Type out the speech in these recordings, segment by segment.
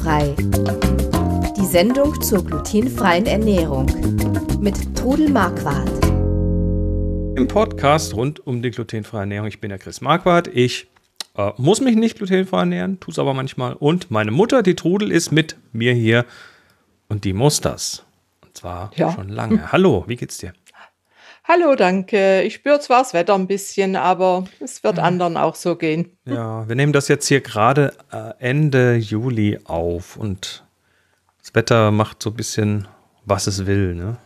Glutenfrei. Die Sendung zur glutenfreien Ernährung mit Trudel Marquardt. Im Podcast rund um die glutenfreie Ernährung. Ich bin der Chris Marquardt. Ich äh, muss mich nicht glutenfrei ernähren, tue es aber manchmal. Und meine Mutter, die Trudel, ist mit mir hier und die muss das. Und zwar ja. schon lange. Hallo, wie geht's dir? Hallo, danke. Ich spüre zwar das Wetter ein bisschen, aber es wird anderen auch so gehen. Ja, wir nehmen das jetzt hier gerade äh, Ende Juli auf und das Wetter macht so ein bisschen, was es will, ne?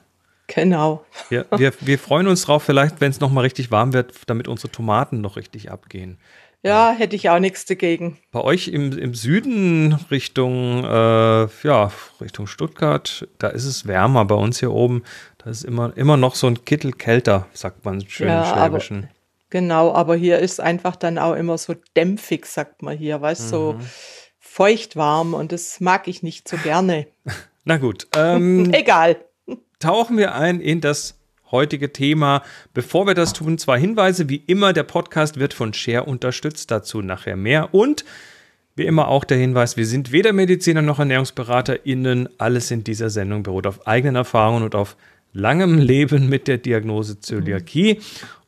Genau. Wir, wir, wir freuen uns drauf, vielleicht, wenn es nochmal richtig warm wird, damit unsere Tomaten noch richtig abgehen. Ja, hätte ich auch nichts dagegen. Bei euch im, im Süden Richtung, äh, ja, Richtung Stuttgart, da ist es wärmer. Bei uns hier oben, da ist immer, immer noch so ein Kittel kälter, sagt man schön ja, im Schwäbischen. Aber, genau, aber hier ist einfach dann auch immer so dämpfig, sagt man hier, weißt du, mhm. so feucht warm und das mag ich nicht so gerne. Na gut. Ähm, Egal. Tauchen wir ein in das heutige Thema. Bevor wir das tun, zwei Hinweise. Wie immer, der Podcast wird von Share unterstützt, dazu nachher mehr. Und wie immer auch der Hinweis, wir sind weder Mediziner noch ErnährungsberaterInnen. Alles in dieser Sendung beruht auf eigenen Erfahrungen und auf langem Leben mit der Diagnose Zöliakie.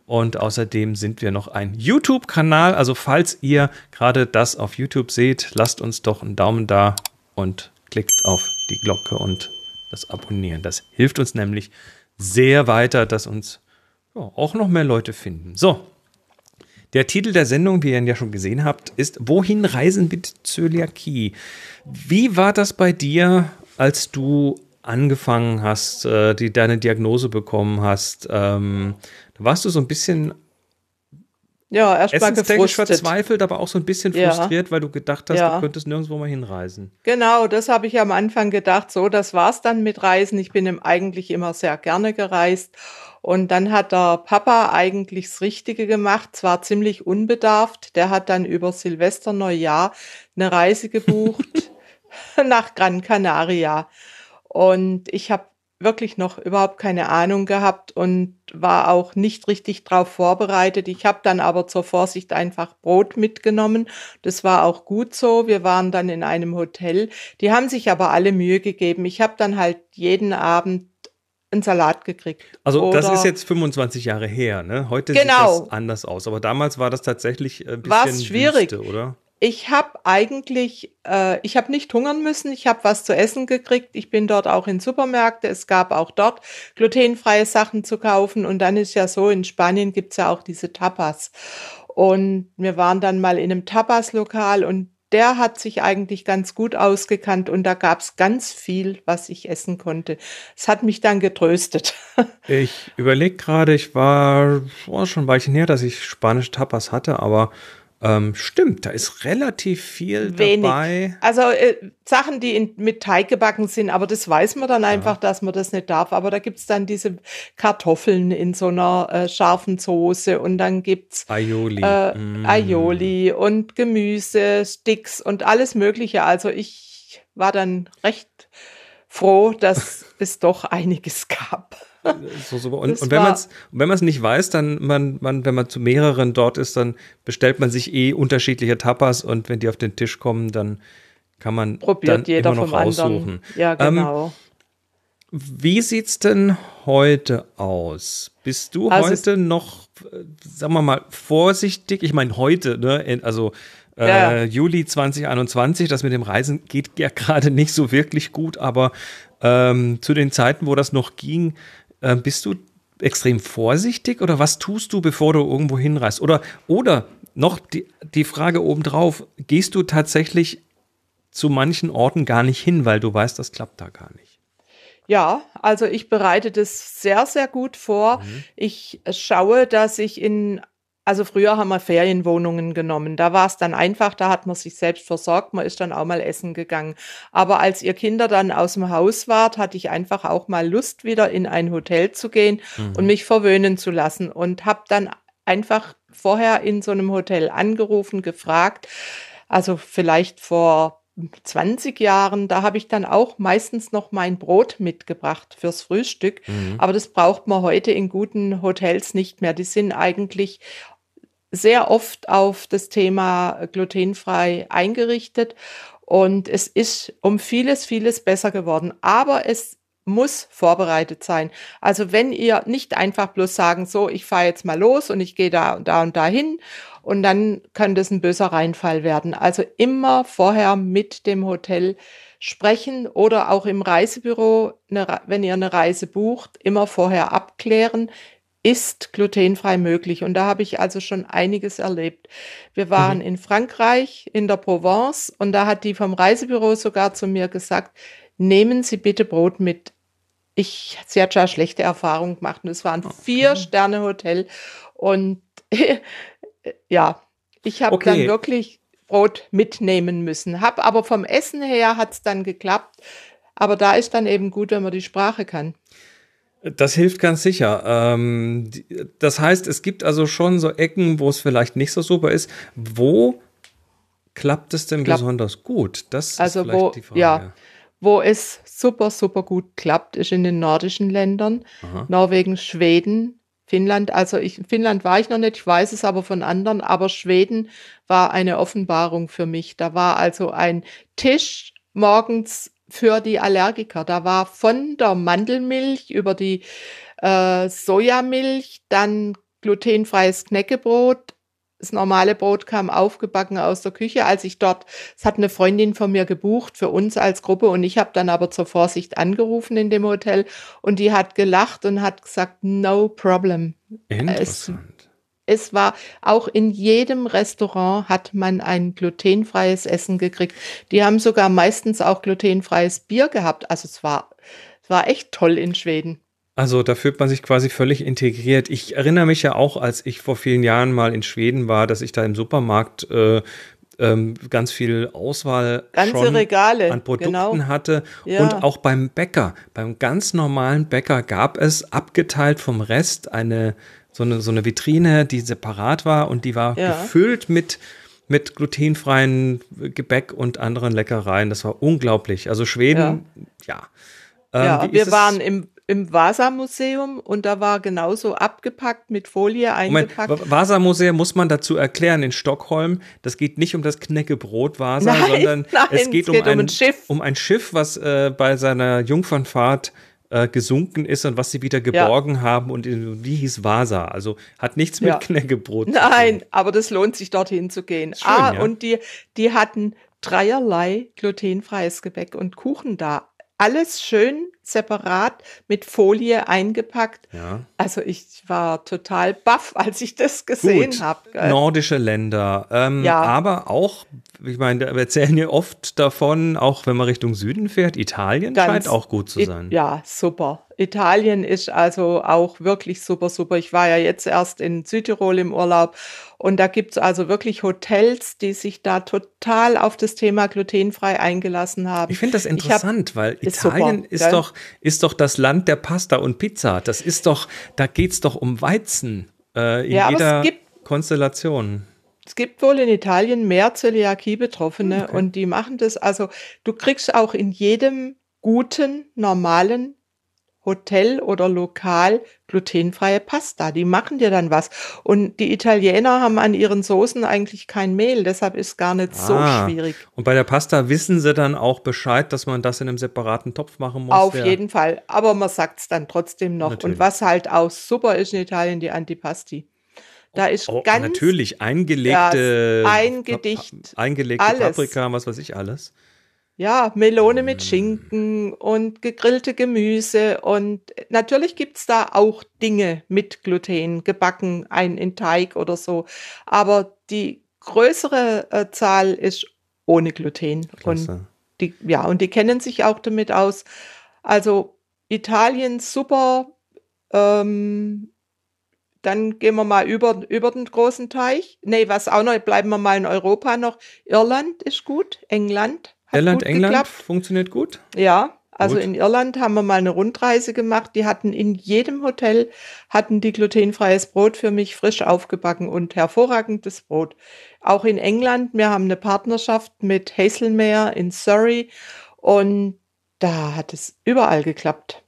Und außerdem sind wir noch ein YouTube-Kanal. Also falls ihr gerade das auf YouTube seht, lasst uns doch einen Daumen da und klickt auf die Glocke und das Abonnieren. Das hilft uns nämlich sehr weiter, dass uns ja, auch noch mehr Leute finden. So, der Titel der Sendung, wie ihr ihn ja schon gesehen habt, ist Wohin reisen mit Zöliakie? Wie war das bei dir, als du angefangen hast, äh, die deine Diagnose bekommen hast? Ähm, da warst du so ein bisschen ja, erstmal gefrustet. verzweifelt, aber auch so ein bisschen frustriert, ja. weil du gedacht hast, ja. du könntest nirgendwo mal hinreisen. Genau, das habe ich am Anfang gedacht. So, das war's dann mit Reisen. Ich bin eigentlich immer sehr gerne gereist. Und dann hat der Papa eigentlich das Richtige gemacht, zwar ziemlich unbedarft. Der hat dann über Silvester Neujahr eine Reise gebucht nach Gran Canaria. Und ich habe wirklich noch überhaupt keine Ahnung gehabt und war auch nicht richtig darauf vorbereitet. Ich habe dann aber zur Vorsicht einfach Brot mitgenommen. Das war auch gut so. Wir waren dann in einem Hotel. Die haben sich aber alle Mühe gegeben. Ich habe dann halt jeden Abend einen Salat gekriegt. Also Oder das ist jetzt 25 Jahre her, ne? Heute genau. sieht das anders aus. Aber damals war das tatsächlich ein bisschen War's schwierig, Wüste, oder? Ich habe eigentlich, äh, ich habe nicht hungern müssen, ich habe was zu essen gekriegt. Ich bin dort auch in Supermärkte, es gab auch dort glutenfreie Sachen zu kaufen. Und dann ist ja so, in Spanien gibt's ja auch diese Tapas. Und wir waren dann mal in einem Tapas-Lokal und der hat sich eigentlich ganz gut ausgekannt und da gab's ganz viel, was ich essen konnte. Es hat mich dann getröstet. Ich überlege gerade, ich war oh, schon ein Weilchen her, dass ich spanische Tapas hatte, aber ähm, stimmt, da ist relativ viel Wenig. dabei. Also äh, Sachen, die in, mit Teig gebacken sind, aber das weiß man dann einfach, ja. dass man das nicht darf. Aber da gibt's dann diese Kartoffeln in so einer äh, scharfen Soße und dann gibt's Aioli. Äh, mm. Aioli und Gemüse, Sticks und alles Mögliche. Also ich war dann recht froh, dass es doch einiges gab. So, so. Und, und, wenn man es wenn man es nicht weiß, dann man, man, wenn man zu mehreren dort ist, dann bestellt man sich eh unterschiedliche Tapas und wenn die auf den Tisch kommen, dann kann man Probiert dann jeder immer noch vom raussuchen. Anderen. Ja, genau. Ähm, wie sieht's denn heute aus? Bist du also heute noch, sagen wir mal, vorsichtig? Ich meine, heute, ne? Also äh, ja. Juli 2021, das mit dem Reisen geht ja gerade nicht so wirklich gut, aber ähm, zu den Zeiten, wo das noch ging, äh, bist du extrem vorsichtig oder was tust du, bevor du irgendwo hinreist? Oder, oder noch die, die Frage obendrauf, gehst du tatsächlich zu manchen Orten gar nicht hin, weil du weißt, das klappt da gar nicht? Ja, also ich bereite das sehr, sehr gut vor. Mhm. Ich schaue, dass ich in also früher haben wir Ferienwohnungen genommen. Da war es dann einfach, da hat man sich selbst versorgt, man ist dann auch mal essen gegangen. Aber als ihr Kinder dann aus dem Haus wart, hatte ich einfach auch mal Lust, wieder in ein Hotel zu gehen mhm. und mich verwöhnen zu lassen. Und habe dann einfach vorher in so einem Hotel angerufen, gefragt, also vielleicht vor 20 Jahren, da habe ich dann auch meistens noch mein Brot mitgebracht fürs Frühstück. Mhm. Aber das braucht man heute in guten Hotels nicht mehr. Die sind eigentlich sehr oft auf das Thema glutenfrei eingerichtet und es ist um vieles, vieles besser geworden. Aber es muss vorbereitet sein. Also wenn ihr nicht einfach bloß sagen, so, ich fahre jetzt mal los und ich gehe da und da und da hin und dann kann das ein böser Reinfall werden. Also immer vorher mit dem Hotel sprechen oder auch im Reisebüro, eine, wenn ihr eine Reise bucht, immer vorher abklären, ist glutenfrei möglich. Und da habe ich also schon einiges erlebt. Wir waren mhm. in Frankreich, in der Provence, und da hat die vom Reisebüro sogar zu mir gesagt, nehmen Sie bitte Brot mit. Ich, sie hat schon schlechte Erfahrungen gemacht und es war ein okay. Vier-Sterne-Hotel. Und ja, ich habe okay. dann wirklich Brot mitnehmen müssen. Hab aber vom Essen her hat es dann geklappt. Aber da ist dann eben gut, wenn man die Sprache kann. Das hilft ganz sicher. Ähm, das heißt, es gibt also schon so Ecken, wo es vielleicht nicht so super ist. Wo klappt es denn klappt. besonders gut? Das also ist vielleicht wo, die Frage. Ja, wo es super, super gut klappt, ist in den nordischen Ländern. Aha. Norwegen, Schweden, Finnland. Also ich, Finnland war ich noch nicht, ich weiß es aber von anderen, aber Schweden war eine Offenbarung für mich. Da war also ein Tisch morgens für die Allergiker. Da war von der Mandelmilch über die äh, Sojamilch, dann glutenfreies Knäckebrot. Das normale Brot kam aufgebacken aus der Küche, als ich dort, es hat eine Freundin von mir gebucht für uns als Gruppe und ich habe dann aber zur Vorsicht angerufen in dem Hotel und die hat gelacht und hat gesagt, no problem. Interessant. Es war auch in jedem Restaurant hat man ein glutenfreies Essen gekriegt. Die haben sogar meistens auch glutenfreies Bier gehabt. Also es war, es war echt toll in Schweden. Also da fühlt man sich quasi völlig integriert. Ich erinnere mich ja auch, als ich vor vielen Jahren mal in Schweden war, dass ich da im Supermarkt äh, ähm, ganz viel Auswahl Regale, an Produkten genau. hatte. Ja. Und auch beim Bäcker, beim ganz normalen Bäcker gab es abgeteilt vom Rest eine so eine, so eine Vitrine, die separat war und die war ja. gefüllt mit, mit glutenfreien Gebäck und anderen Leckereien. Das war unglaublich. Also Schweden, ja. Ja, ähm, ja wir waren im, im Vasa-Museum und da war genauso abgepackt mit Folie eingepackt. Vasa-Museum muss man dazu erklären in Stockholm. Das geht nicht um das Knäckebrot Vasa, nein, sondern nein, es, geht es, geht um, ein, um ein Schiff, um ein Schiff was äh, bei seiner Jungfernfahrt äh, gesunken ist und was sie wieder geborgen ja. haben und die hieß Vasa. Also hat nichts mit ja. Knäckebrot zu tun. Nein, aber das lohnt sich dorthin zu gehen. Schön, ah, ja. und die, die hatten dreierlei glutenfreies Gebäck und Kuchen da. Alles schön separat mit Folie eingepackt. Ja. Also ich war total baff, als ich das gesehen habe. Nordische Länder, ähm, ja. aber auch, ich meine, wir erzählen ja oft davon, auch wenn man Richtung Süden fährt, Italien Ganz, scheint auch gut zu sein. Ja, super. Italien ist also auch wirklich super, super. Ich war ja jetzt erst in Südtirol im Urlaub und da gibt es also wirklich Hotels, die sich da total auf das Thema glutenfrei eingelassen haben. Ich finde das interessant, hab, weil Italien ist, super, ist doch, ist doch das Land der Pasta und Pizza. Das ist doch, da geht es doch um Weizen äh, in ja, jeder gibt, Konstellation. Es gibt wohl in Italien mehr Zöliakie-Betroffene okay. und die machen das. Also du kriegst auch in jedem guten, normalen Hotel oder Lokal glutenfreie Pasta. Die machen dir dann was. Und die Italiener haben an ihren Soßen eigentlich kein Mehl, deshalb ist gar nicht ah, so schwierig. Und bei der Pasta wissen sie dann auch Bescheid, dass man das in einem separaten Topf machen muss? Auf jeden Fall. Aber man sagt es dann trotzdem noch. Natürlich. Und was halt auch super ist in Italien, die Antipasti. Da ist oh, ganz natürlich eingelegte ja, ein Gedicht, eingelegte alles. Paprika, was weiß ich alles. Ja, Melone mit Schinken und gegrillte Gemüse. Und natürlich gibt's da auch Dinge mit Gluten, gebacken, ein in Teig oder so. Aber die größere äh, Zahl ist ohne Gluten. Klasse. Und die, ja, und die kennen sich auch damit aus. Also Italien super. Ähm, dann gehen wir mal über, über den großen Teich. Nee, was auch noch, bleiben wir mal in Europa noch. Irland ist gut, England Irland, England geklappt. funktioniert gut? Ja, also gut. in Irland haben wir mal eine Rundreise gemacht. Die hatten in jedem Hotel hatten die glutenfreies Brot für mich frisch aufgebacken und hervorragendes Brot. Auch in England, wir haben eine Partnerschaft mit Hazelmere in Surrey und da hat es überall geklappt.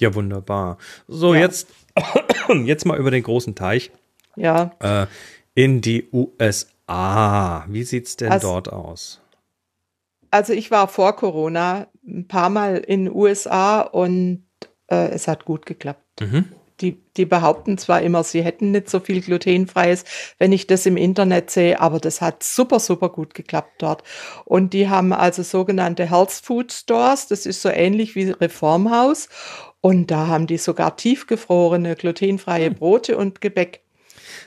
Ja, wunderbar. So, ja. jetzt, jetzt mal über den großen Teich. Ja. Äh, In die USA. Wie sieht es denn Also- dort aus? Also ich war vor Corona ein paar Mal in den USA und äh, es hat gut geklappt. Mhm. Die, die behaupten zwar immer, sie hätten nicht so viel glutenfreies, wenn ich das im Internet sehe, aber das hat super, super gut geklappt dort. Und die haben also sogenannte Health Food Stores, das ist so ähnlich wie Reformhaus. Und da haben die sogar tiefgefrorene glutenfreie Brote und Gebäck.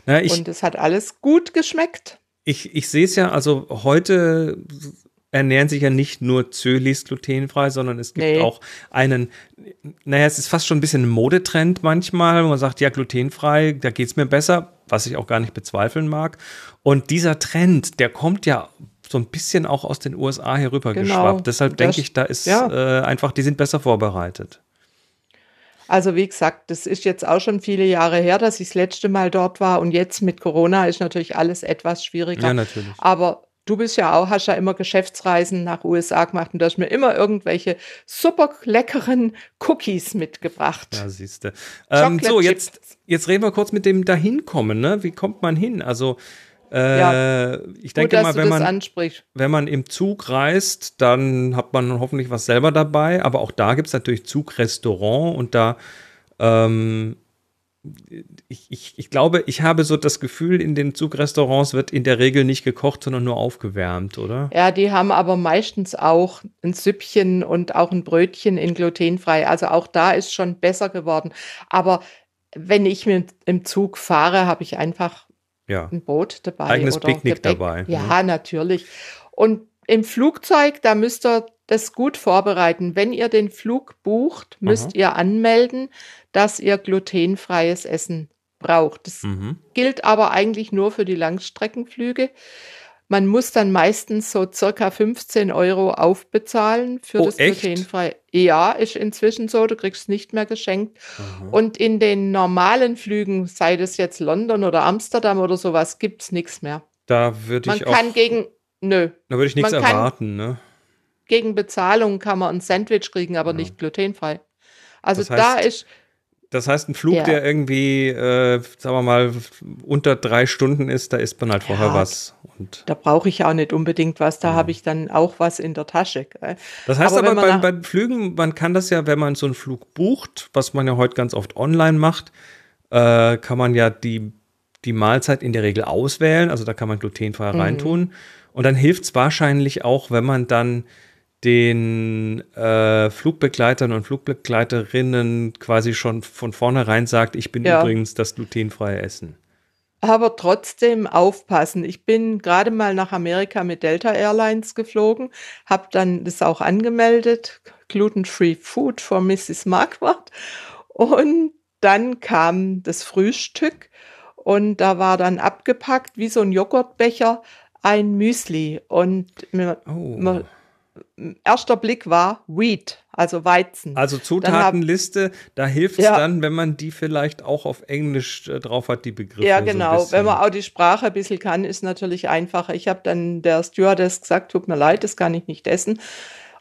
Na, ich, und es hat alles gut geschmeckt. ich, ich sehe es ja, also heute ernähren sich ja nicht nur Zölis glutenfrei, sondern es gibt Nee. auch einen, naja, es ist fast schon ein bisschen ein Modetrend manchmal, wo man sagt, ja, glutenfrei, da geht's mir besser, was ich auch gar nicht bezweifeln mag. Und dieser Trend, der kommt ja so ein bisschen auch aus den USA herüber Genau. geschwappt. Deshalb denke ich, da ist ja. äh, einfach, die sind besser vorbereitet. Also wie gesagt, das ist jetzt auch schon viele Jahre her, dass ich das letzte Mal dort war und jetzt mit Corona ist natürlich alles etwas schwieriger. Ja, natürlich. Aber du bist ja auch, hast ja immer Geschäftsreisen nach USA gemacht und du hast mir immer irgendwelche super leckeren Cookies mitgebracht. Ja, siehste. Ähm, Chocolate so, jetzt, jetzt reden wir kurz mit dem Dahinkommen, ne? Wie kommt man hin? Also, äh, Ja. ich Gut, denke dass mal, wenn man, ansprichst. wenn man im Zug reist, dann hat man hoffentlich was selber dabei. Aber auch da gibt es natürlich Zugrestaurant und da, ähm, ich, ich, ich glaube, ich habe so das Gefühl, in den Zugrestaurants wird in der Regel nicht gekocht, sondern nur aufgewärmt, oder? Ja, die haben aber meistens auch ein Süppchen und auch ein Brötchen in glutenfrei. Also auch da ist schon besser geworden. Aber wenn ich mit im Zug fahre, habe ich einfach Ja. ein Brot dabei. Eigenes Picknick Gebäck. dabei, Ja, natürlich. Und im Flugzeug, da müsst ihr das gut vorbereiten. Wenn ihr den Flug bucht, müsst Aha. ihr anmelden, dass ihr glutenfreies Essen braucht. Das Mhm. gilt aber eigentlich nur für die Langstreckenflüge. Man muss dann meistens so circa 15 Euro aufbezahlen für Oh, das echt? glutenfrei. Ja, ist inzwischen so, du kriegst es nicht mehr geschenkt. Und in den normalen Flügen, sei das jetzt London oder Amsterdam oder sowas, gibt es nichts mehr. Da würde Man ich auch, kann gegen, nö, da würde ich nichts man erwarten, ne? gegen Bezahlung kann man ein Sandwich kriegen, aber nicht glutenfrei. Also Das da heißt, ist, Das heißt, ein Flug, Ja. der irgendwie, äh, sagen wir mal, unter drei Stunden ist, da isst man halt vorher Ja. was. Und da brauche ich auch nicht unbedingt was, da habe ich dann auch was in der Tasche. gell. das heißt Aber aber, bei, bei Flügen, man kann das ja, wenn man so einen Flug bucht, was man ja heute ganz oft online macht, äh, kann man ja die, die Mahlzeit in der Regel auswählen. Also da kann man glutenfrei Mhm. reintun. Und dann hilft es wahrscheinlich auch, wenn man dann den äh, Flugbegleitern und Flugbegleiterinnen quasi schon von vornherein sagt, ich bin Ja. übrigens das glutenfreie Essen. Aber trotzdem aufpassen. Ich bin gerade mal nach Amerika mit Delta Airlines geflogen, habe dann das auch angemeldet, Gluten-Free Food for Mrs. Marquardt. Und dann kam das Frühstück und da war dann abgepackt wie so ein Joghurtbecher ein Müsli. Und mir, Oh. mir, erster Blick war Wheat, also Weizen. Also Dann hab- Zutatenliste, da hilft es Ja. dann, wenn man die vielleicht auch auf Englisch äh, drauf hat, die Begriffe. Ja, so genau. bisschen. Wenn man auch die Sprache ein bisschen kann, ist natürlich einfacher. Ich habe dann der Stewardess gesagt, tut mir leid, das kann ich nicht essen.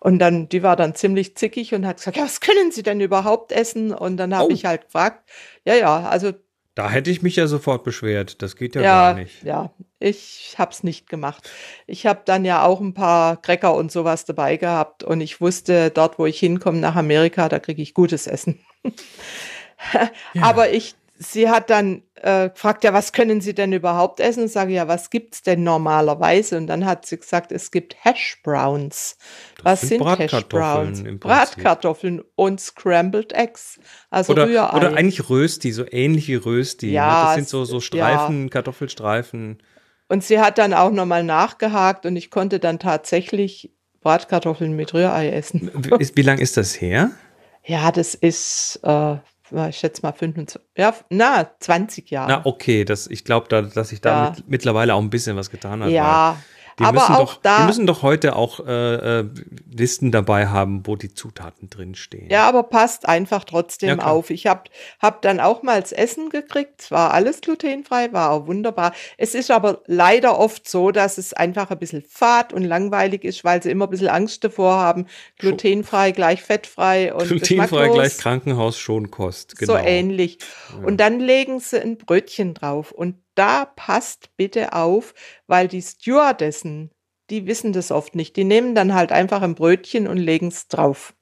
Und dann, die war dann ziemlich zickig und hat gesagt, ja, was können Sie denn überhaupt essen? Und dann habe Oh. ich halt gefragt, ja, ja, also Da hätte ich mich ja sofort beschwert. Das geht ja, ja, gar nicht. ja, ich habe es nicht gemacht. Ich habe dann ja auch ein paar Cracker und sowas dabei gehabt und ich wusste, dort, wo ich hinkomme nach Amerika, da kriege ich gutes Essen. Aber ich, sie hat dann äh, gefragt, ja, was können Sie denn überhaupt essen? Und sage, ja, was gibt's denn normalerweise? Und dann hat sie gesagt, es gibt Hash Browns. Was sind sind, Hash Bratkartoffeln Browns? Bratkartoffeln und Scrambled Eggs. Also Oder, Rührei. oder eigentlich Rösti, so ähnlich wie Rösti. ne? Ja, Das sind so, so es- Streifen, Kartoffelstreifen. Und sie hat dann auch nochmal nachgehakt und ich konnte dann tatsächlich Bratkartoffeln mit Rührei essen. Wie, wie lang ist das her? Ja, das ist, äh, ich schätze mal 25, ja, na, 20 Jahre. Na, okay, das, ich glaube, da, dass sich da Ja. mit, mittlerweile auch ein bisschen was getan hat. ja, die aber müssen auch doch, da. Die müssen doch heute auch äh, äh, Listen dabei haben, wo die Zutaten drinstehen. Ja, aber passt einfach trotzdem Ja, auf. Ich habe hab dann auch mal das Essen gekriegt. Es war alles glutenfrei, war auch wunderbar. Es ist aber leider oft so, dass es einfach ein bisschen fad und langweilig ist, weil sie immer ein bisschen Angst davor haben. Glutenfrei gleich fettfrei und Glutenfrei gleich Krankenhaus Schonkost. Genau. So ähnlich. Und dann legen sie ein Brötchen drauf. Und da passt bitte auf, weil die Stewardessen, die wissen das oft nicht. Die nehmen dann halt einfach ein Brötchen und legen es drauf.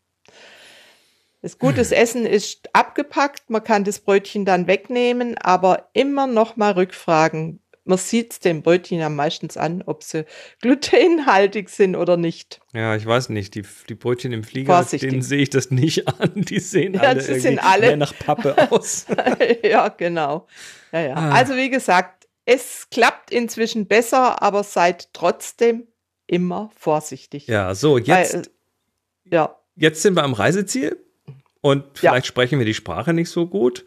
Das gutes Essen ist abgepackt, man kann das Brötchen dann wegnehmen, aber immer noch mal rückfragen. Man sieht es dem Brötchen ja meistens an, ob sie glutenhaltig sind oder nicht. Ja, ich weiß nicht. Die, die Brötchen im Flieger, Vorsichtig. denen sehe ich das nicht an. Die sehen Ja, alle, sind alle- mehr nach Pappe aus. ja, genau. Ja, ja. Ah. Also wie gesagt, es klappt inzwischen besser, aber seid trotzdem immer vorsichtig. ja, so, jetzt, Weil, äh, ja, jetzt sind wir am Reiseziel und vielleicht sprechen wir die Sprache nicht so gut.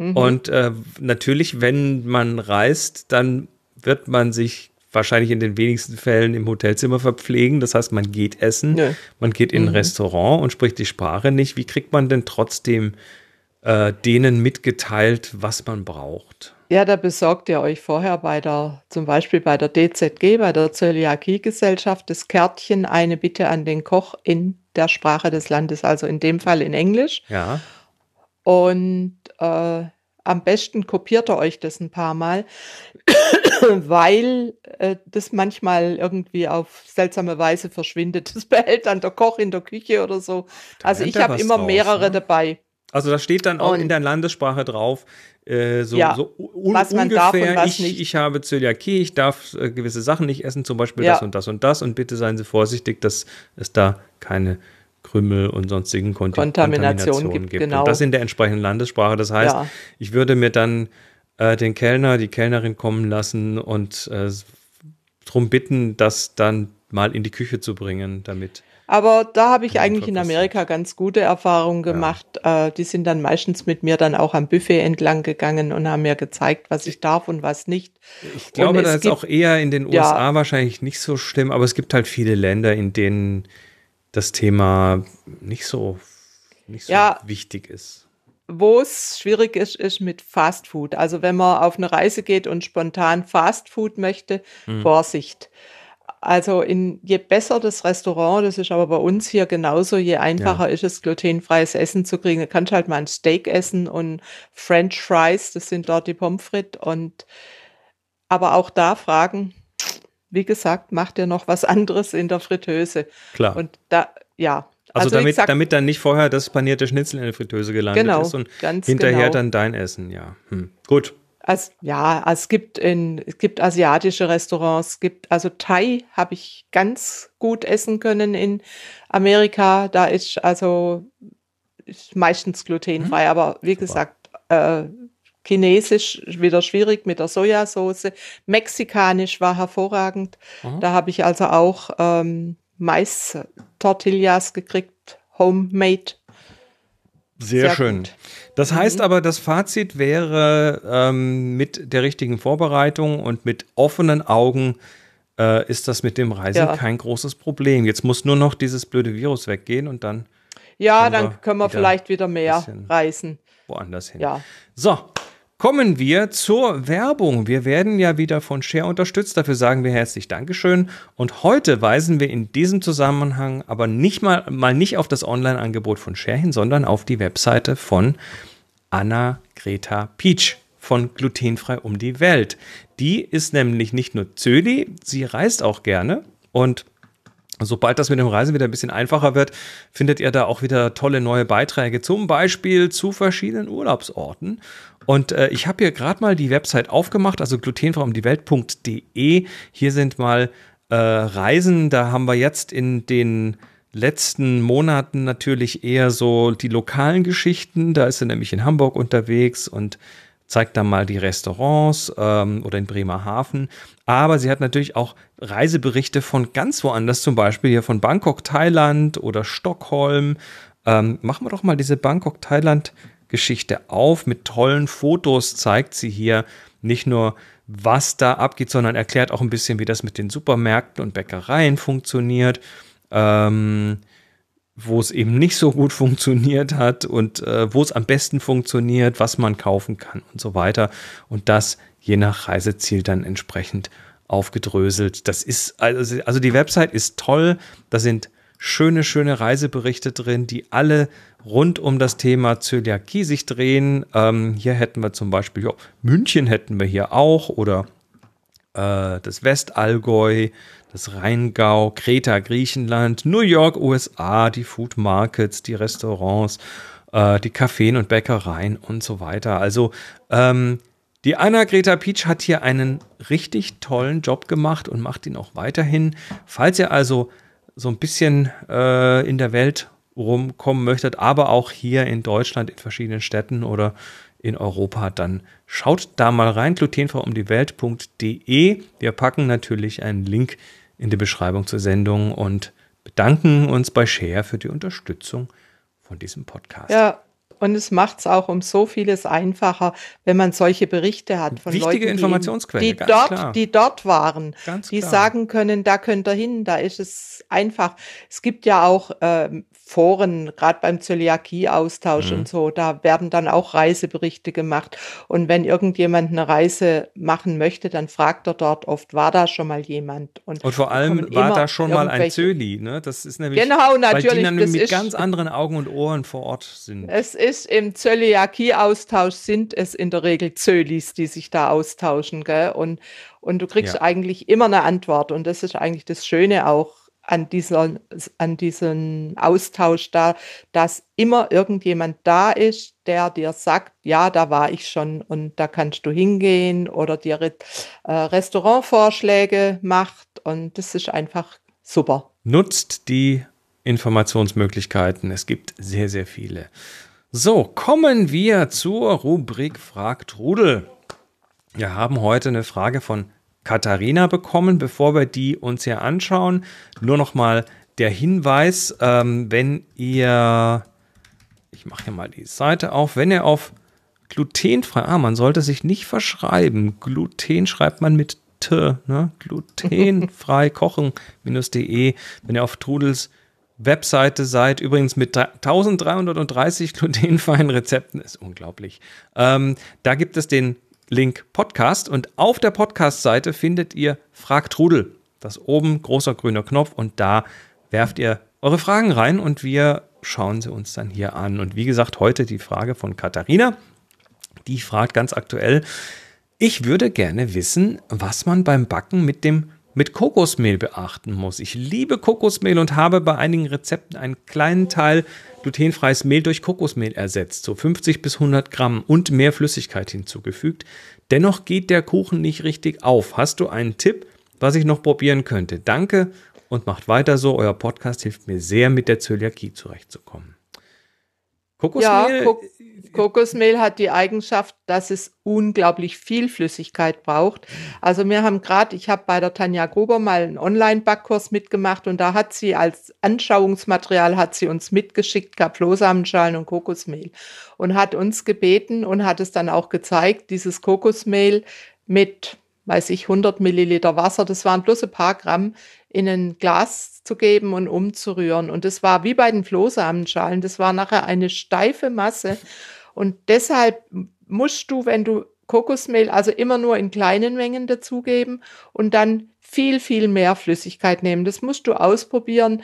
Mhm. Und äh, natürlich, wenn man reist, dann wird man sich wahrscheinlich in den wenigsten Fällen im Hotelzimmer verpflegen. Das heißt, man geht essen, Nö. man geht in ein Mhm. Restaurant und spricht die Sprache nicht. Wie kriegt man denn trotzdem äh, denen mitgeteilt, was man braucht? Ja, da besorgt ihr euch vorher bei der, zum Beispiel bei der DZG, bei der Zöliakie-Gesellschaft, das Kärtchen, eine Bitte an den Koch in der Sprache des Landes, also in dem Fall in Englisch. Ja, Und äh, am besten kopiert ihr euch das ein paar Mal, weil äh, das manchmal irgendwie auf seltsame Weise verschwindet. Das behält dann der Koch in der Küche oder so. Da Also ich habe immer draus, mehrere ne? dabei. Also da steht dann auch Und- in der Landessprache drauf, äh, so, Ja, so un was man ungefähr, darf und was ich, nicht. ich habe Zöliakie, ich darf äh, gewisse Sachen nicht essen, zum Beispiel Ja. das und das und das und bitte seien Sie vorsichtig, dass es da keine Krümel und sonstigen Kon Kontamination Kontaminationen gibt, genau. Und das in der entsprechenden Landessprache. Das heißt, Ja. ich würde mir dann äh, den Kellner, die Kellnerin kommen lassen und äh, darum bitten, das dann mal in die Küche zu bringen, damit Aber da habe ich Ja, eigentlich in. Amerika ganz gute Erfahrungen gemacht. Äh, die sind dann meistens mit mir dann auch am Buffet entlang gegangen und haben mir gezeigt, was ich darf und was nicht. Ich glaube, das ist auch eher in den Ja. USA wahrscheinlich nicht so schlimm, aber es gibt halt viele Länder, in denen das Thema nicht so, nicht so Ja. wichtig ist. Wo es schwierig ist, ist mit Fast Food. Also wenn man auf eine Reise geht und spontan Fast Food möchte, Hm. Vorsicht. Also in, je besser das Restaurant, das ist aber bei uns hier genauso, je einfacher ist es, glutenfreies Essen zu kriegen. Du kannst halt mal ein Steak essen und French Fries, das sind dort die Pommes frites. Und aber auch da fragen, wie gesagt, macht ihr noch was anderes in der Fritteuse? Klar. Und da, ja. also wie damit, gesagt, damit dann nicht vorher das panierte Schnitzel in der Fritteuse gelandet Genau, ist und ganz hinterher genau. dann dein Essen, ja. Hm. Gut. Also, ja, also es gibt in, es gibt asiatische Restaurants, es gibt, also Thai habe ich ganz gut essen können in Amerika. Da ist also ist meistens glutenfrei, aber wie gesagt, äh, Chinesisch wieder schwierig mit der Sojasauce. Mexikanisch war hervorragend. Aha. Da habe ich also auch ähm, Mais-Tortillas gekriegt, homemade. Sehr, Sehr schön. gut. Das heißt aber, das Fazit wäre, ähm, mit der richtigen Vorbereitung und mit offenen Augen äh, ist das mit dem Reisen Ja. kein großes Problem. Jetzt muss nur noch dieses blöde Virus weggehen und dann Ja, Können wir dann können wir wieder vielleicht wieder mehr reisen. woanders hin. Ja. So, kommen wir zur Werbung. Wir werden ja wieder von Share unterstützt. Dafür sagen wir herzlich Dankeschön. Und heute weisen wir in diesem Zusammenhang aber nicht mal, mal nicht auf das Online-Angebot von Share hin, sondern auf die Webseite von Anna-Greta Peach von Glutenfrei um die Welt. Die ist nämlich nicht nur Zöli, sie reist auch gerne und Sobald das mit dem Reisen wieder ein bisschen einfacher wird, findet ihr da auch wieder tolle neue Beiträge, zum Beispiel zu verschiedenen Urlaubsorten. Und äh, ich habe hier gerade mal die Website aufgemacht, also glutenfreiumdiewelt.de. Hier sind mal äh, Reisen, da haben wir jetzt in den letzten Monaten natürlich eher so die lokalen Geschichten. Da ist sie nämlich in Hamburg unterwegs und zeigt dann mal die Restaurants ähm, oder in Bremerhaven. Aber sie hat natürlich auch Reiseberichte von ganz woanders, zum Beispiel hier von Bangkok, Thailand oder Stockholm. Ähm, machen wir doch mal diese Bangkok-Thailand-Geschichte auf. Mit tollen Fotos zeigt sie hier nicht nur, was da abgeht, sondern erklärt auch ein bisschen, wie das mit den Supermärkten und Bäckereien funktioniert. Ähm, wo es eben nicht so gut funktioniert hat und äh, wo es am besten funktioniert, was man kaufen kann und so weiter. Und das je nach Reiseziel dann entsprechend aufgedröselt. Das ist, also, also die Website ist toll. Da sind schöne, schöne Reiseberichte drin, die alle rund um das Thema Zöliakie sich drehen. Ähm, hier hätten wir zum Beispiel, ja, München hätten wir hier auch oder äh, das Westallgäu, das Rheingau, Kreta, Griechenland, New York, USA, die Food Markets, die Restaurants, äh, die Cafés und Bäckereien und so weiter. Also ähm, die Anna Greta Peach hat hier einen richtig tollen Job gemacht und macht ihn auch weiterhin. Falls ihr also so ein bisschen äh, in der Welt rumkommen möchtet, aber auch hier in Deutschland in verschiedenen Städten oder in Europa, dann schaut da mal rein, glutenfreiumdiewelt.de. Wir packen natürlich einen Link in die Beschreibung zur Sendung und bedanken uns bei Share für die Unterstützung von diesem Podcast. Ja, und es macht es auch um so vieles einfacher, wenn man solche Berichte hat von Wichtige Leuten, Informationsquelle, die, dort, klar. die dort waren, ganz die klar. sagen können, da könnt ihr hin, da ist es einfach. Es gibt ja auch ähm, Foren, gerade beim Zöliakie-Austausch mhm. und so, da werden dann auch Reiseberichte gemacht. Und wenn irgendjemand eine Reise machen möchte, dann fragt er dort oft, war da schon mal jemand? Und, und vor allem war da schon mal ein Zöli, ne? Das ist nämlich, genau, natürlich, weil die dann mit ganz anderen Augen und Ohren vor Ort sind. Es ist im Zöliakie-Austausch sind es in der Regel Zölis, die sich da austauschen, gell? Und, und du kriegst ja. eigentlich immer eine Antwort. Und das ist eigentlich das Schöne auch an, dieser, an diesem Austausch da, dass immer irgendjemand da ist, der dir sagt, ja, da war ich schon und da kannst du hingehen oder dir äh, Restaurantvorschläge macht und das ist einfach super. Nutzt die Informationsmöglichkeiten. Es gibt sehr, sehr viele. So, kommen wir zur Rubrik Fragt Rudel. Wir haben heute eine Frage von Katharina bekommen. Bevor wir die uns hier anschauen, nur noch mal der Hinweis, ähm, wenn ihr, ich mache hier mal die Seite auf, wenn ihr auf glutenfrei, ah, man sollte sich nicht verschreiben. Gluten schreibt man mit T, ne? glutenfrei kochen-de, wenn ihr auf Trudels Webseite seid, übrigens mit 1330 glutenfreien Rezepten, ist unglaublich. Ähm, da gibt es den Link Podcast und auf der Podcast-Seite findet ihr Frag Trudel. Das oben großer grüner Knopf und da werft ihr eure Fragen rein und wir schauen sie uns dann hier an. Und wie gesagt, heute die Frage von Katharina. Die fragt ganz aktuell, ich würde gerne wissen, was man beim Backen mit dem mit Kokosmehl beachten muss. Ich liebe Kokosmehl und habe bei einigen Rezepten einen kleinen Teil glutenfreies Mehl durch Kokosmehl ersetzt, so 50 bis 100 Gramm und mehr Flüssigkeit hinzugefügt. Dennoch geht der Kuchen nicht richtig auf. Hast du einen Tipp, was ich noch probieren könnte? Danke und macht weiter so. Euer Podcast hilft mir sehr, mit der Zöliakie zurechtzukommen. Kokosmehl, ja, Kokosmehl hat die Eigenschaft, dass es unglaublich viel Flüssigkeit braucht. Also wir haben gerade, ich habe bei der Tanja Gruber mal einen Online-Backkurs mitgemacht und da hat sie als Anschauungsmaterial hat sie uns mitgeschickt, gab Flohsamenschalen und Kokosmehl und hat uns gebeten und hat es dann auch gezeigt, dieses Kokosmehl mit, weiß ich, 100 Milliliter Wasser, das waren bloß ein paar Gramm, in ein Glas zu geben und umzurühren. Und das war wie bei den Flohsamenschalen, das war nachher eine steife Masse. Und deshalb musst du, wenn du Kokosmehl also immer nur in kleinen Mengen dazugeben und dann viel, viel mehr Flüssigkeit nehmen. Das musst du ausprobieren,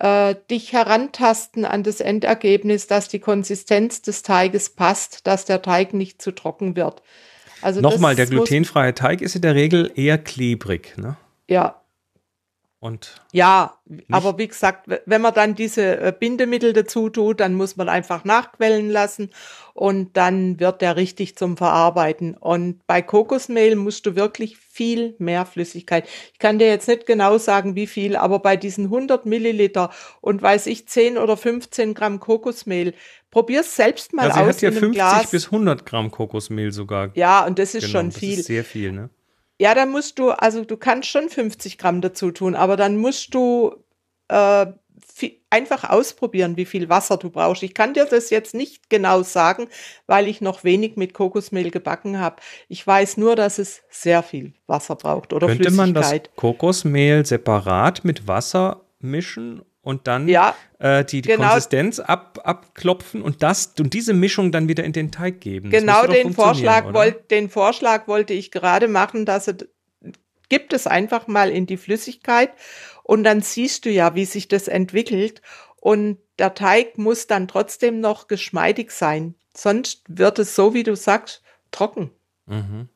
äh, dich herantasten an das Endergebnis, dass die Konsistenz des Teiges passt, dass der Teig nicht zu trocken wird. Also Nochmal, der glutenfreie Teig ist in der Regel eher klebrig, ne? Ja, und ja, aber wie gesagt, wenn man dann diese äh, Bindemittel dazu tut, dann muss man einfach nachquellen lassen und dann wird der richtig zum Verarbeiten. Und bei Kokosmehl musst du wirklich viel mehr Flüssigkeit. Ich kann dir jetzt nicht genau sagen, wie viel, aber bei diesen 100 Milliliter und weiß ich 10 oder 15 Gramm Kokosmehl, probier's selbst mal sie aus. Sie hat ja 50 Glas. bis 100 Gramm Kokosmehl sogar. Ja, und das ist genau, schon viel. Das ist sehr viel, ne? Ja, dann musst du, also du kannst schon 50 Gramm dazu tun, aber dann musst du äh, viel, einfach ausprobieren, wie viel Wasser du brauchst. Ich kann dir das jetzt nicht genau sagen, weil ich noch wenig mit Kokosmehl gebacken habe. Ich weiß nur, dass es sehr viel Wasser braucht oder Könnte Flüssigkeit. man das Kokosmehl separat mit Wasser mischen und dann ja, äh, die, die genau. Konsistenz ab, abklopfen und das und diese Mischung dann wieder in den Teig geben. Genau den Vorschlag, wollt, den Vorschlag wollte ich gerade machen, dass gib es einfach mal in die Flüssigkeit und dann siehst du ja, wie sich das entwickelt. Und der Teig muss dann trotzdem noch geschmeidig sein. Sonst wird es so, wie du sagst, trocken. Mhm.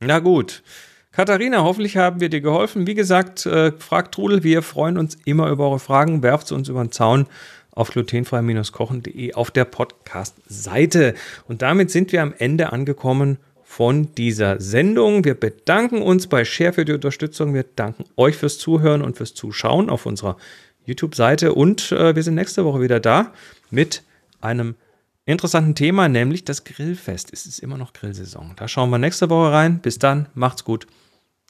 Na gut. Katharina, hoffentlich haben wir dir geholfen. Wie gesagt, äh, fragt Trudel, wir freuen uns immer über eure Fragen. Werft sie uns über den Zaun auf glutenfrei-kochen.de auf der Podcast-Seite. Und damit sind wir am Ende angekommen von dieser Sendung. Wir bedanken uns bei Share für die Unterstützung. Wir danken euch fürs Zuhören und fürs Zuschauen auf unserer YouTube-Seite. Und äh, wir sind nächste Woche wieder da mit einem interessanten Thema, nämlich das Grillfest. Es ist immer noch Grillsaison. Da schauen wir nächste Woche rein. Bis dann, macht's gut